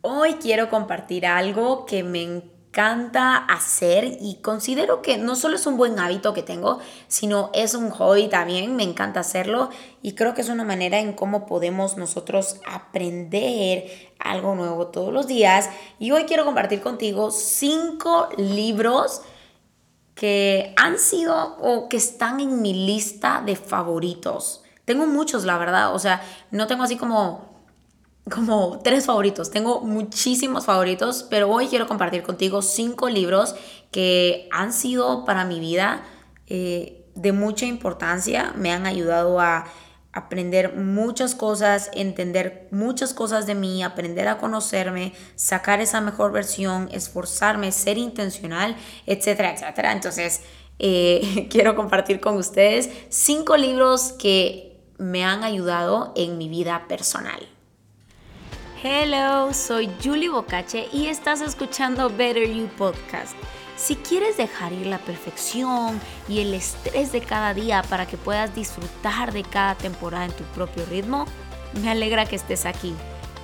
Hoy quiero compartir algo que me encanta hacer y considero que no solo es un buen hábito que tengo, sino es un hobby también, me encanta hacerlo y creo que es una manera en cómo podemos nosotros aprender algo nuevo todos los días. Y hoy quiero compartir contigo cinco libros que han sido o que están en mi lista de favoritos. Tengo muchos, la verdad, o sea, no tengo así como como tres favoritos. Tengo muchísimos favoritos, pero hoy quiero compartir contigo cinco libros que han sido para mi vida eh, de mucha importancia. Me han ayudado a aprender muchas cosas, entender muchas cosas de mí, aprender a conocerme, sacar esa mejor versión, esforzarme, ser intencional, etcétera, etcétera. Entonces, eh, quiero compartir con ustedes cinco libros que me han ayudado en mi vida personal. Hello, soy Julie Bocache y estás escuchando Better You Podcast. Si quieres dejar ir la perfección y el estrés de cada día para que puedas disfrutar de cada temporada en tu propio ritmo, me alegra que estés aquí.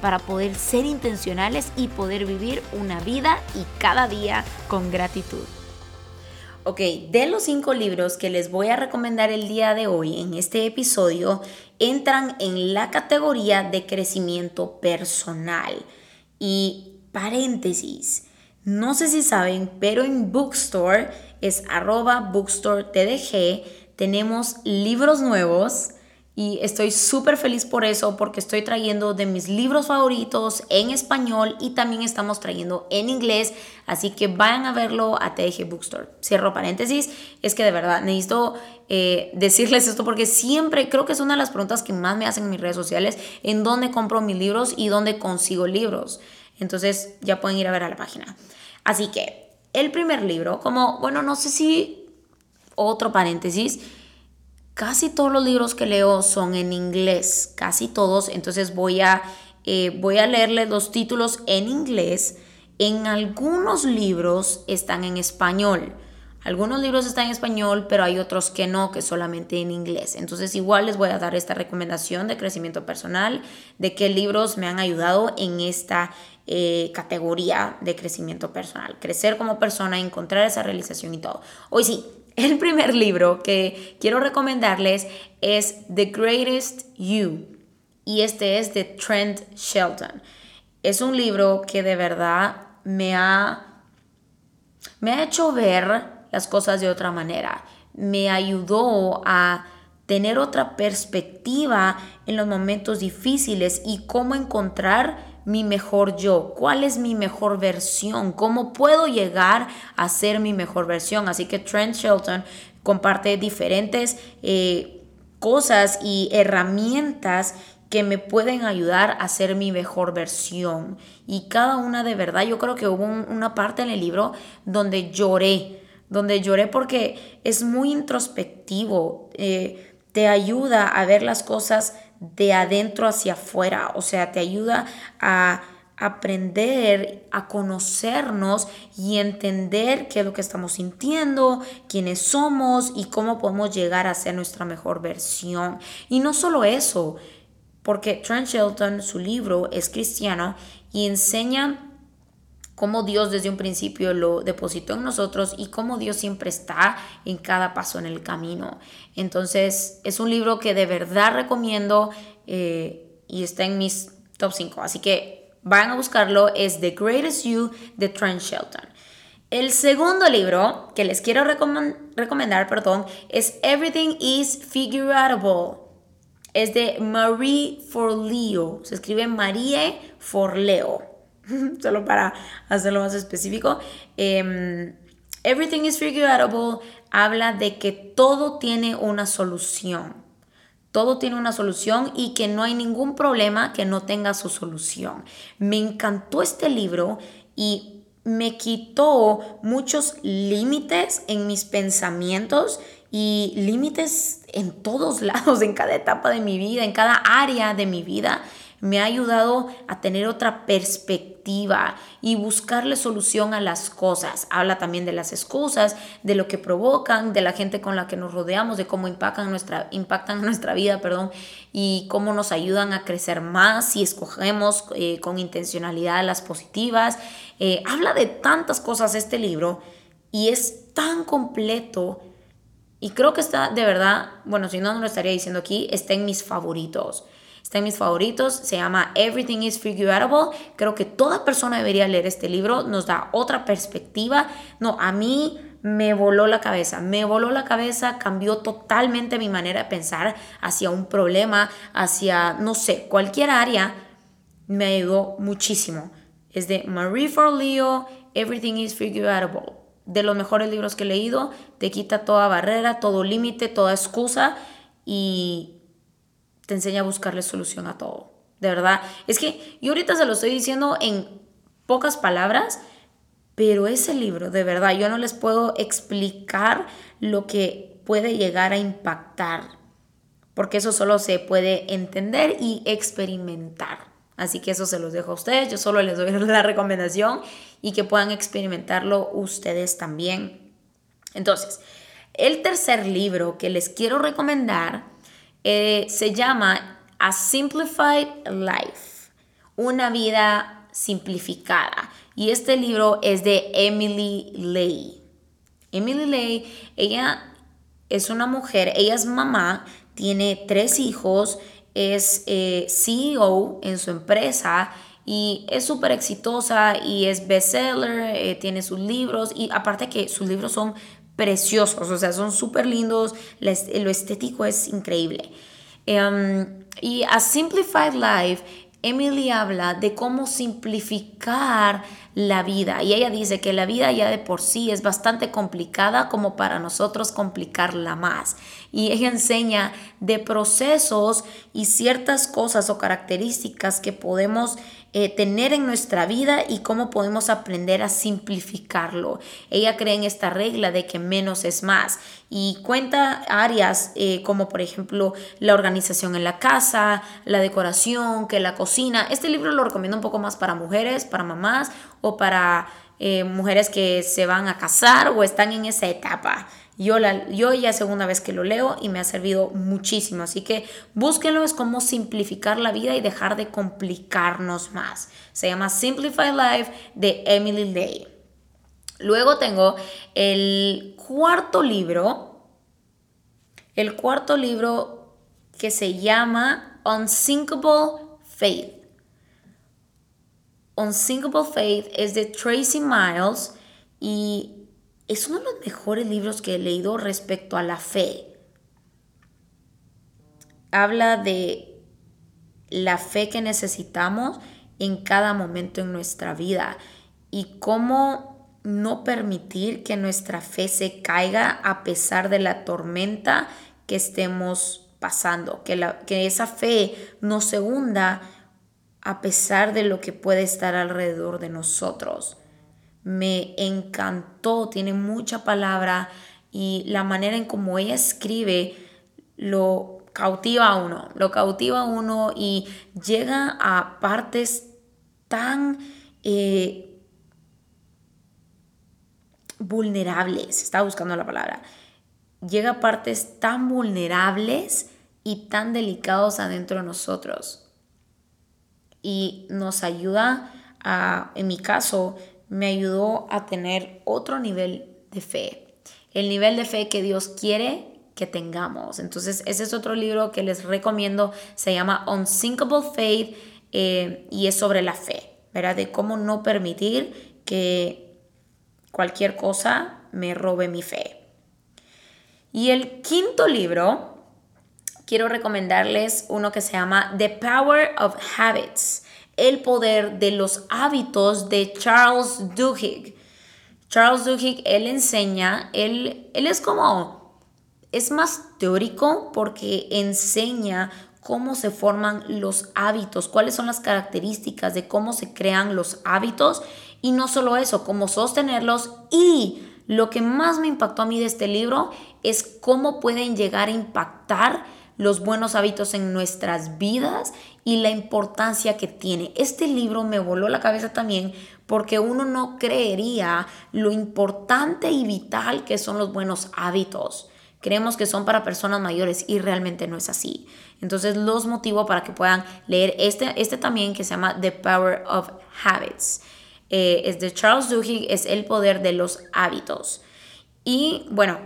para poder ser intencionales y poder vivir una vida y cada día con gratitud. Ok, de los cinco libros que les voy a recomendar el día de hoy en este episodio, entran en la categoría de crecimiento personal. Y paréntesis, no sé si saben, pero en Bookstore es arroba bookstore tdg, tenemos libros nuevos y estoy súper feliz por eso porque estoy trayendo de mis libros favoritos en español y también estamos trayendo en inglés. Así que vayan a verlo a TG Bookstore. Cierro paréntesis. Es que de verdad necesito eh, decirles esto porque siempre creo que es una de las preguntas que más me hacen en mis redes sociales. En dónde compro mis libros y dónde consigo libros. Entonces ya pueden ir a ver a la página. Así que el primer libro, como, bueno, no sé si otro paréntesis casi todos los libros que leo son en inglés, casi todos, entonces voy a, eh, voy a leerles los títulos en inglés. En algunos libros están en español. Algunos libros están en español, pero hay otros que no, que solamente en inglés. Entonces igual les voy a dar esta recomendación de crecimiento personal, de qué libros me han ayudado en esta eh, categoría de crecimiento personal. Crecer como persona, encontrar esa realización y todo. Hoy sí, el primer libro que quiero recomendarles es The Greatest You y este es de Trent Shelton. Es un libro que de verdad me ha, me ha hecho ver las cosas de otra manera. Me ayudó a tener otra perspectiva en los momentos difíciles y cómo encontrar mi mejor yo, cuál es mi mejor versión, cómo puedo llegar a ser mi mejor versión. Así que Trent Shelton comparte diferentes eh, cosas y herramientas que me pueden ayudar a ser mi mejor versión. Y cada una de verdad, yo creo que hubo una parte en el libro donde lloré, donde lloré porque es muy introspectivo, eh, te ayuda a ver las cosas de adentro hacia afuera, o sea, te ayuda a aprender a conocernos y entender qué es lo que estamos sintiendo, quiénes somos y cómo podemos llegar a ser nuestra mejor versión. Y no solo eso, porque Trent Shelton, su libro es cristiano y enseña cómo Dios desde un principio lo depositó en nosotros y cómo Dios siempre está en cada paso en el camino. Entonces es un libro que de verdad recomiendo eh, y está en mis top 5. Así que vayan a buscarlo, es The Greatest You de Trent Shelton. El segundo libro que les quiero recomendar perdón, es Everything is Figureable. Es de Marie Forleo. Se escribe Marie Forleo. solo para hacerlo más específico. Em, everything is figureable habla de que todo tiene una solución. Todo tiene una solución y que no hay ningún problema que no tenga su solución. Me encantó este libro y me quitó muchos límites en mis pensamientos y límites en todos lados, en cada etapa de mi vida, en cada área de mi vida me ha ayudado a tener otra perspectiva y buscarle solución a las cosas. Habla también de las excusas, de lo que provocan, de la gente con la que nos rodeamos, de cómo impactan nuestra, impactan nuestra vida, perdón, y cómo nos ayudan a crecer más si escogemos eh, con intencionalidad las positivas. Eh, habla de tantas cosas este libro y es tan completo. Y creo que está de verdad, bueno, si no, no lo estaría diciendo aquí, está en mis favoritos. Está en mis favoritos, se llama Everything is Figureable. Creo que toda persona debería leer este libro, nos da otra perspectiva. No, a mí me voló la cabeza, me voló la cabeza, cambió totalmente mi manera de pensar hacia un problema, hacia, no sé, cualquier área, me ayudó muchísimo. Es de Marie Forleo, Everything is Figureable. De los mejores libros que he leído, te quita toda barrera, todo límite, toda excusa y te enseña a buscarle solución a todo. De verdad. Es que yo ahorita se lo estoy diciendo en pocas palabras, pero ese libro, de verdad, yo no les puedo explicar lo que puede llegar a impactar, porque eso solo se puede entender y experimentar. Así que eso se los dejo a ustedes, yo solo les doy la recomendación y que puedan experimentarlo ustedes también. Entonces, el tercer libro que les quiero recomendar eh, se llama A Simplified Life, una vida simplificada. Y este libro es de Emily Lay. Emily Lay, ella es una mujer, ella es mamá, tiene tres hijos, es eh, CEO en su empresa y es súper exitosa y es bestseller, eh, tiene sus libros y aparte que sus libros son preciosos, o sea, son súper lindos, lo estético es increíble. Em, y a Simplified Life, Emily habla de cómo simplificar la vida y ella dice que la vida ya de por sí es bastante complicada como para nosotros complicarla más. Y ella enseña de procesos y ciertas cosas o características que podemos eh, tener en nuestra vida y cómo podemos aprender a simplificarlo. Ella cree en esta regla de que menos es más y cuenta áreas eh, como por ejemplo la organización en la casa, la decoración, que la cocina. Este libro lo recomiendo un poco más para mujeres, para mamás o para eh, mujeres que se van a casar o están en esa etapa. Yo, la, yo ya es segunda vez que lo leo y me ha servido muchísimo. Así que búsquenlo, es como simplificar la vida y dejar de complicarnos más. Se llama Simplify Life de Emily Day. Luego tengo el cuarto libro. El cuarto libro que se llama Unsinkable Faith. Unsinkable Faith es de Tracy Miles y es uno de los mejores libros que he leído respecto a la fe. Habla de la fe que necesitamos en cada momento en nuestra vida y cómo no permitir que nuestra fe se caiga a pesar de la tormenta que estemos pasando, que, la, que esa fe no se hunda a pesar de lo que puede estar alrededor de nosotros me encantó, tiene mucha palabra y la manera en cómo ella escribe lo cautiva a uno, lo cautiva a uno y llega a partes tan eh, vulnerables, estaba buscando la palabra, llega a partes tan vulnerables y tan delicados adentro de nosotros. Y nos ayuda a, en mi caso, me ayudó a tener otro nivel de fe, el nivel de fe que Dios quiere que tengamos. Entonces, ese es otro libro que les recomiendo, se llama Unsinkable Faith eh, y es sobre la fe, ¿verdad? De cómo no permitir que cualquier cosa me robe mi fe. Y el quinto libro, quiero recomendarles uno que se llama The Power of Habits el poder de los hábitos de Charles Duhigg. Charles Duhigg, él enseña, él, él es como, es más teórico porque enseña cómo se forman los hábitos, cuáles son las características de cómo se crean los hábitos Y no solo eso, cómo sostenerlos y lo que más me impactó a mí de este libro es cómo pueden llegar a impactar los buenos hábitos en nuestras vidas y la importancia que tiene. Este libro me voló la cabeza también porque uno no creería lo importante y vital que son los buenos hábitos. Creemos que son para personas mayores y realmente no es así. Entonces los motivo para que puedan leer este, este también que se llama The Power of Habits. Eh, es de Charles Duhigg, es El Poder de los Hábitos. Y bueno,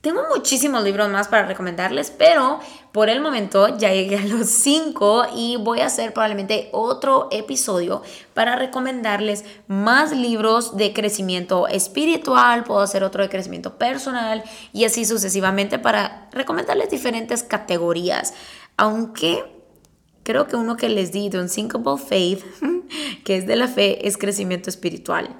tengo muchísimos libros más para recomendarles, pero por el momento ya llegué a los 5 y voy a hacer probablemente otro episodio para recomendarles más libros de crecimiento espiritual, puedo hacer otro de crecimiento personal y así sucesivamente para recomendarles diferentes categorías. Aunque creo que uno que les di de Unsinkable Faith, que es de la fe, es crecimiento espiritual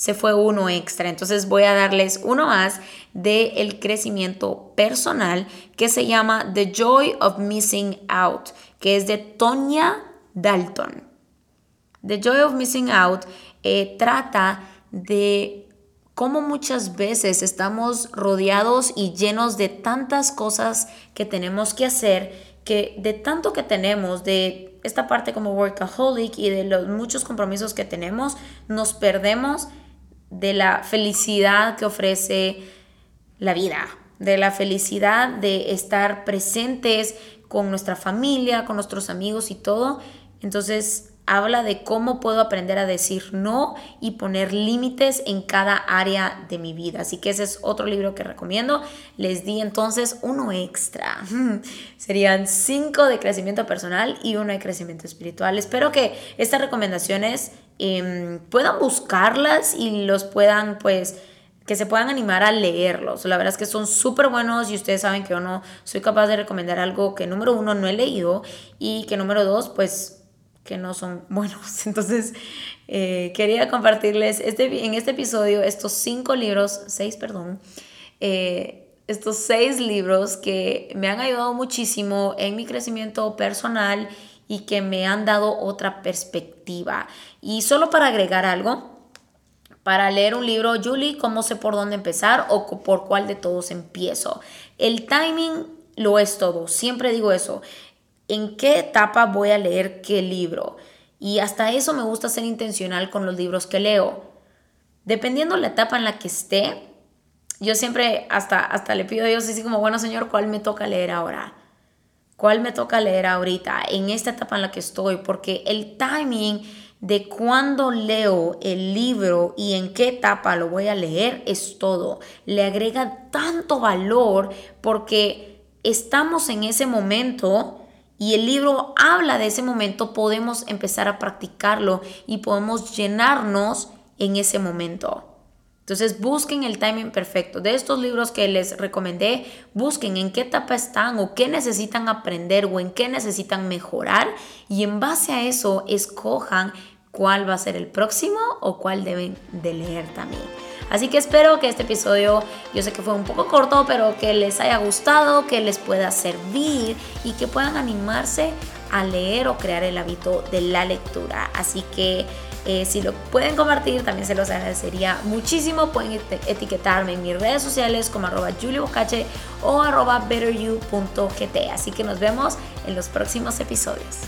se fue uno extra. Entonces voy a darles uno más del el crecimiento personal que se llama The Joy of Missing Out, que es de Tonya Dalton. The Joy of Missing Out eh, trata de cómo muchas veces estamos rodeados y llenos de tantas cosas que tenemos que hacer, que de tanto que tenemos, de esta parte como workaholic y de los muchos compromisos que tenemos, nos perdemos de la felicidad que ofrece la vida, de la felicidad de estar presentes con nuestra familia, con nuestros amigos y todo. Entonces habla de cómo puedo aprender a decir no y poner límites en cada área de mi vida. Así que ese es otro libro que recomiendo. Les di entonces uno extra. Serían cinco de crecimiento personal y uno de crecimiento espiritual. Espero que estas recomendaciones Em, puedan buscarlas y los puedan pues que se puedan animar a leerlos. La verdad es que son súper buenos y ustedes saben que yo no soy capaz de recomendar algo que número uno no he leído y que número dos pues que no son buenos. Entonces eh, quería compartirles este, en este episodio estos cinco libros, seis perdón, eh, estos seis libros que me han ayudado muchísimo en mi crecimiento personal y que me han dado otra perspectiva. Y solo para agregar algo, para leer un libro, Julie, ¿cómo sé por dónde empezar o por cuál de todos empiezo? El timing lo es todo, siempre digo eso. ¿En qué etapa voy a leer qué libro? Y hasta eso me gusta ser intencional con los libros que leo. Dependiendo la etapa en la que esté, yo siempre hasta, hasta le pido a Dios así como, bueno Señor, ¿cuál me toca leer ahora? Cuál me toca leer ahorita, en esta etapa en la que estoy, porque el timing de cuándo leo el libro y en qué etapa lo voy a leer es todo. Le agrega tanto valor porque estamos en ese momento y el libro habla de ese momento, podemos empezar a practicarlo y podemos llenarnos en ese momento. Entonces busquen el timing perfecto. De estos libros que les recomendé, busquen en qué etapa están o qué necesitan aprender o en qué necesitan mejorar y en base a eso escojan cuál va a ser el próximo o cuál deben de leer también. Así que espero que este episodio, yo sé que fue un poco corto, pero que les haya gustado, que les pueda servir y que puedan animarse a leer o crear el hábito de la lectura. Así que eh, si lo pueden compartir, también se los agradecería muchísimo. Pueden etiquetarme en mis redes sociales como arroba juliebocache o arroba betteryou.gt. Así que nos vemos en los próximos episodios.